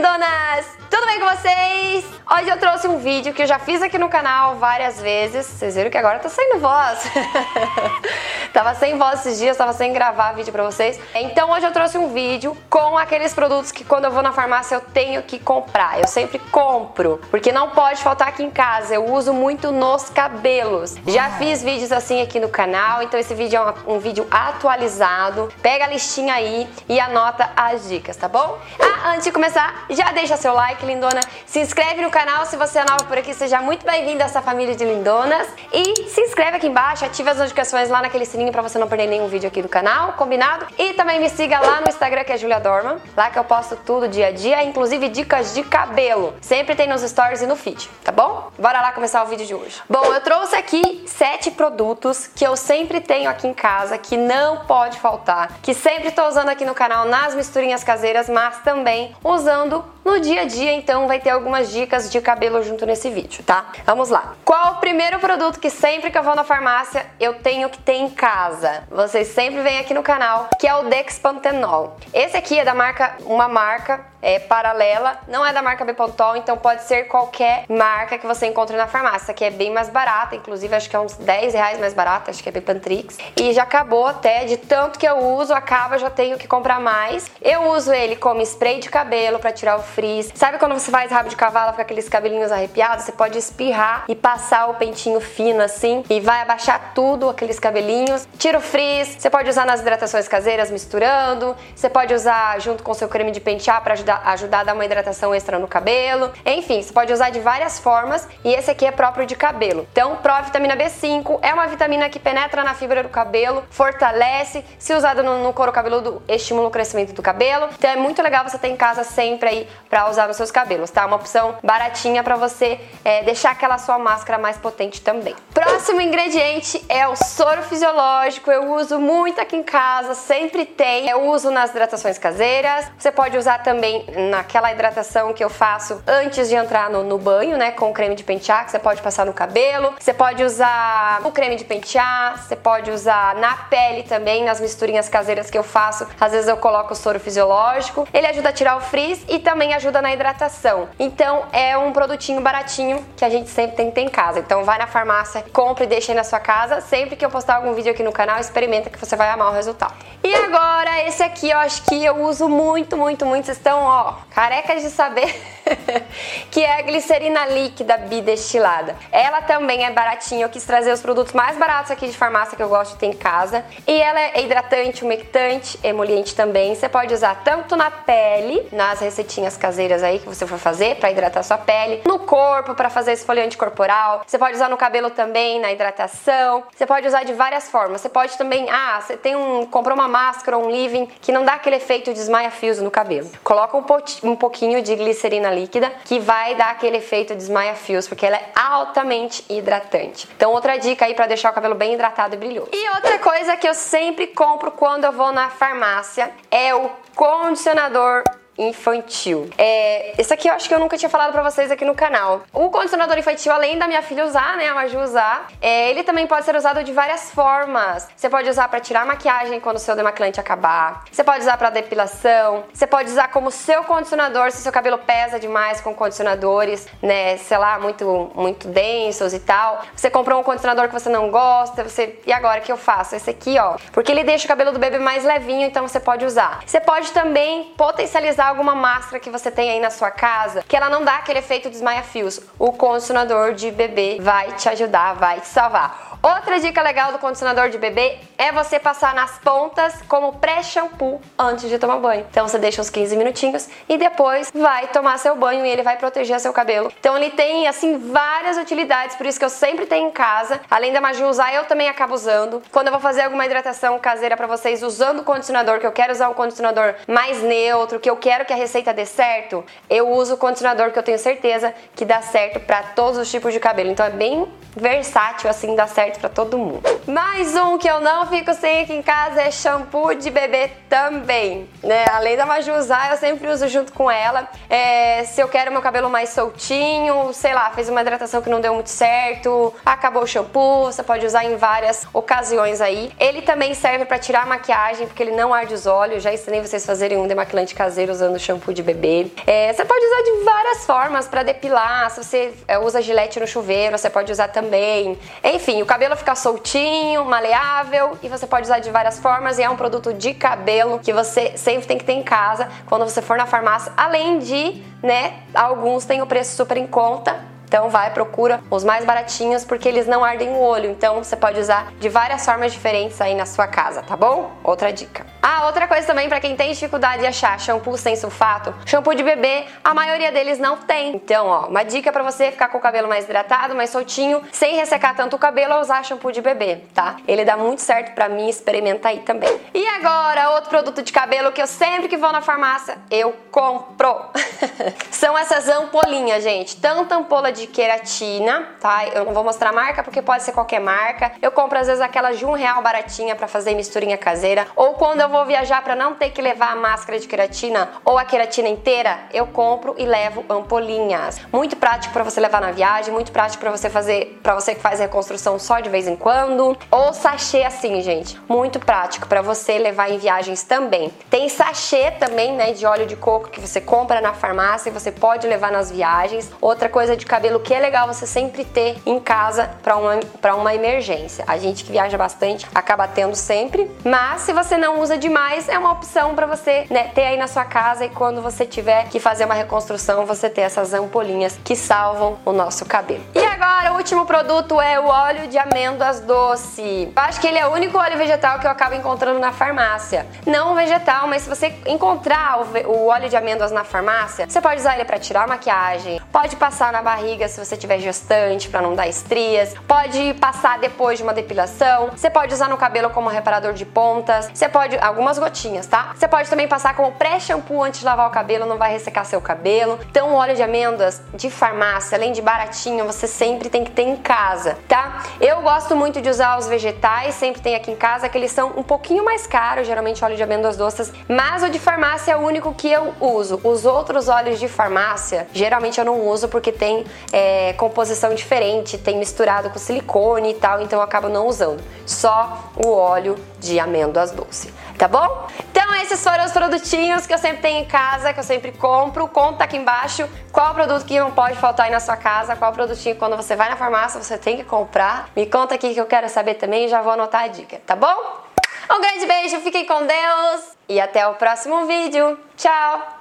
lindonas! Tudo bem com vocês? Hoje eu trouxe um vídeo que eu já fiz aqui no canal várias vezes. Vocês viram que agora tá saindo voz. tava sem voz esses dias, tava sem gravar vídeo pra vocês. Então hoje eu trouxe um vídeo com aqueles produtos que quando eu vou na farmácia eu tenho que comprar. Eu sempre compro, porque não pode faltar aqui em casa. Eu uso muito nos cabelos. Já fiz vídeos assim aqui no canal, então esse vídeo é um, um vídeo atualizado. Pega a listinha aí e anota as dicas, tá bom? Ah, antes de começar, já deixa seu like, lindona. Se inscreve no canal se você é nova por aqui, seja muito bem-vindo a essa família de lindonas. E se inscreve aqui embaixo, ative as notificações lá naquele sininho para você não perder nenhum vídeo aqui do canal, combinado? E também me siga lá no Instagram que é Julia Dorman, lá que eu posto tudo dia a dia, inclusive dicas de cabelo. Sempre tem nos stories e no feed, tá bom? Bora lá começar o vídeo de hoje. Bom, eu trouxe aqui sete produtos que eu sempre tenho aqui em casa, que não pode faltar, que sempre tô usando aqui no canal nas misturinhas caseiras, mas também usando no dia a dia, então vai ter algumas dicas de cabelo junto nesse vídeo, tá? Vamos lá. Qual o primeiro produto que sempre que eu vou na farmácia eu tenho que ter em casa? Vocês sempre vêm aqui no canal, que é o Dexpantenol. Esse aqui é da marca, uma marca é, paralela, não é da marca Bepantol, então pode ser qualquer marca que você encontre na farmácia, que é bem mais barata, inclusive acho que é uns 10 reais mais barata, acho que é Bepantrix. E já acabou até, de tanto que eu uso, acaba, já tenho que comprar mais. Eu uso ele como spray de cabelo para tirar o frizz. Sabe quando você faz rabo de cavalo, fica aqueles cabelinhos arrepiados? Você pode espirrar e passar o pentinho fino assim e vai abaixar tudo, aqueles cabelinhos. Tira o frizz, você pode usar nas hidratações caseiras misturando, você pode usar junto com seu creme de pentear para ajudar ajudar, a dar uma hidratação extra no cabelo. Enfim, você pode usar de várias formas e esse aqui é próprio de cabelo. Então, Provitamina B5 é uma vitamina que penetra na fibra do cabelo, fortalece, se usado no, no couro cabeludo, estimula o crescimento do cabelo. Então, é muito legal você ter em casa sempre aí para usar nos seus cabelos, tá? Uma opção baratinha para você é, deixar aquela sua máscara mais potente também. Próximo ingrediente é o soro fisiológico. Eu uso muito aqui em casa, sempre tem. Eu uso nas hidratações caseiras. Você pode usar também naquela hidratação que eu faço antes de entrar no, no banho, né? Com creme de pentear, que você pode passar no cabelo. Você pode usar o creme de pentear, você pode usar na pele também, nas misturinhas caseiras que eu faço. Às vezes eu coloco o soro fisiológico. Ele ajuda a tirar o frizz e também ajuda na hidratação. Então é um produtinho baratinho que a gente sempre tem que ter em casa. Então vai na farmácia, compre e deixa aí na sua casa. Sempre que eu postar algum vídeo aqui no canal, experimenta que você vai amar o resultado. E agora, esse aqui eu acho que eu uso muito, muito, muito. Vocês estão ó, carecas de saber que é a glicerina líquida bidestilada. Ela também é baratinha, eu quis trazer os produtos mais baratos aqui de farmácia que eu gosto de ter em casa. E ela é hidratante, umectante, emoliente também. Você pode usar tanto na pele, nas receitinhas caseiras aí que você for fazer para hidratar sua pele, no corpo para fazer esfoliante corporal. Você pode usar no cabelo também, na hidratação. Você pode usar de várias formas. Você pode também, ah, você tem um comprou uma máscara ou um leave-in que não dá aquele efeito de desmaia-fios no cabelo. Coloca um, um pouquinho de glicerina líquida que vai dar aquele efeito desmaia-fios, porque ela é altamente hidratante. Então, outra dica aí para deixar o cabelo bem hidratado e brilhoso. E outra coisa que eu sempre compro quando eu vou na farmácia é o condicionador infantil. É, esse aqui eu acho que eu nunca tinha falado pra vocês aqui no canal. O condicionador infantil, além da minha filha usar, né, a Maju usar, é, ele também pode ser usado de várias formas. Você pode usar para tirar maquiagem quando o seu demaquilante acabar. Você pode usar para depilação. Você pode usar como seu condicionador se seu cabelo pesa demais com condicionadores, né, sei lá, muito muito densos e tal. Você comprou um condicionador que você não gosta, você e agora o que eu faço? Esse aqui, ó, porque ele deixa o cabelo do bebê mais levinho, então você pode usar. Você pode também potencializar alguma máscara que você tem aí na sua casa, que ela não dá aquele efeito desmaia-fios. O condicionador de bebê vai te ajudar, vai te salvar. Outra dica legal do condicionador de bebê é você passar nas pontas como pré-shampoo antes de tomar banho. Então você deixa uns 15 minutinhos e depois vai tomar seu banho e ele vai proteger seu cabelo. Então ele tem assim várias utilidades, por isso que eu sempre tenho em casa. Além da Maju usar, eu também acabo usando. Quando eu vou fazer alguma hidratação caseira para vocês usando o condicionador, que eu quero usar um condicionador mais neutro, que eu quero que a receita dê certo, eu uso o condicionador que eu tenho certeza que dá certo para todos os tipos de cabelo. Então é bem versátil, assim, dá certo para todo mundo. Mais um que eu não fico sem aqui em casa é shampoo de bebê também, né? Além da Maju usar, eu sempre uso junto com ela. É, se eu quero meu cabelo mais soltinho, sei lá, fez uma hidratação que não deu muito certo, acabou o shampoo, você pode usar em várias ocasiões aí. Ele também serve para tirar a maquiagem, porque ele não arde os olhos. Já ensinei vocês fazerem um demaquilante caseiro usando shampoo de bebê. É, você pode usar de várias formas para depilar. Se você é, usa gilete no chuveiro, você pode usar também. Enfim, o cabelo fica soltinho, maleável e você pode usar de várias formas. E é um produto de cabelo que você sempre tem que ter em casa quando você for na farmácia. Além de, né, alguns têm o preço super em conta então vai, procura os mais baratinhos porque eles não ardem o olho. Então você pode usar de várias formas diferentes aí na sua casa, tá bom? Outra dica. Ah, outra coisa também para quem tem dificuldade de achar shampoo sem sulfato, shampoo de bebê, a maioria deles não tem. Então, ó, uma dica para você ficar com o cabelo mais hidratado, mais soltinho, sem ressecar tanto o cabelo, é usar shampoo de bebê, tá? Ele dá muito certo para mim, experimenta aí também. E agora, outro produto de cabelo que eu sempre que vou na farmácia, eu compro. São essas ampolinhas, gente. Tanto ampola de queratina, tá? Eu não vou mostrar a marca porque pode ser qualquer marca. Eu compro às vezes aquelas de um real baratinha para fazer misturinha caseira. Ou quando eu vou viajar para não ter que levar a máscara de queratina ou a queratina inteira, eu compro e levo ampolinhas. Muito prático para você levar na viagem, muito prático para você fazer, para você que faz reconstrução só de vez em quando. Ou sachê assim, gente. Muito prático para você levar em viagens também. Tem sachê também, né, de óleo de coco que você compra na farmácia e você pode levar nas viagens. Outra coisa de cabelo que é legal você sempre ter em casa para uma, pra uma emergência. A gente que viaja bastante acaba tendo sempre, mas se você não usa demais, é uma opção para você né, ter aí na sua casa e quando você tiver que fazer uma reconstrução, você ter essas ampolinhas que salvam o nosso cabelo. E agora, o último produto é o óleo de amêndoas doce. Eu acho que ele é o único óleo vegetal que eu acabo encontrando na farmácia. Não vegetal, mas se você encontrar o óleo de amêndoas na farmácia, você pode usar ele para tirar a maquiagem, pode passar na barriga se você tiver gestante para não dar estrias, pode passar depois de uma depilação, você pode usar no cabelo como reparador de pontas, você pode algumas gotinhas, tá? Você pode também passar como pré-shampoo antes de lavar o cabelo, não vai ressecar seu cabelo. Então, o óleo de amêndoas de farmácia, além de baratinho, você sempre tem que ter em casa, tá? Eu gosto muito de usar os vegetais, sempre tem aqui em casa, que eles são um pouquinho mais caros, geralmente óleo de amêndoas doces, mas o de farmácia é o único que eu uso. Os outros óleos de farmácia, geralmente eu não uso porque tem é, composição diferente, tem misturado com silicone e tal, então eu acabo não usando. Só o óleo de amêndoas doce, tá bom? Esses foram os produtinhos que eu sempre tenho em casa, que eu sempre compro. Conta aqui embaixo qual produto que não pode faltar aí na sua casa, qual produtinho quando você vai na farmácia você tem que comprar. Me conta aqui que eu quero saber também e já vou anotar a dica, tá bom? Um grande beijo, fiquem com Deus e até o próximo vídeo. Tchau!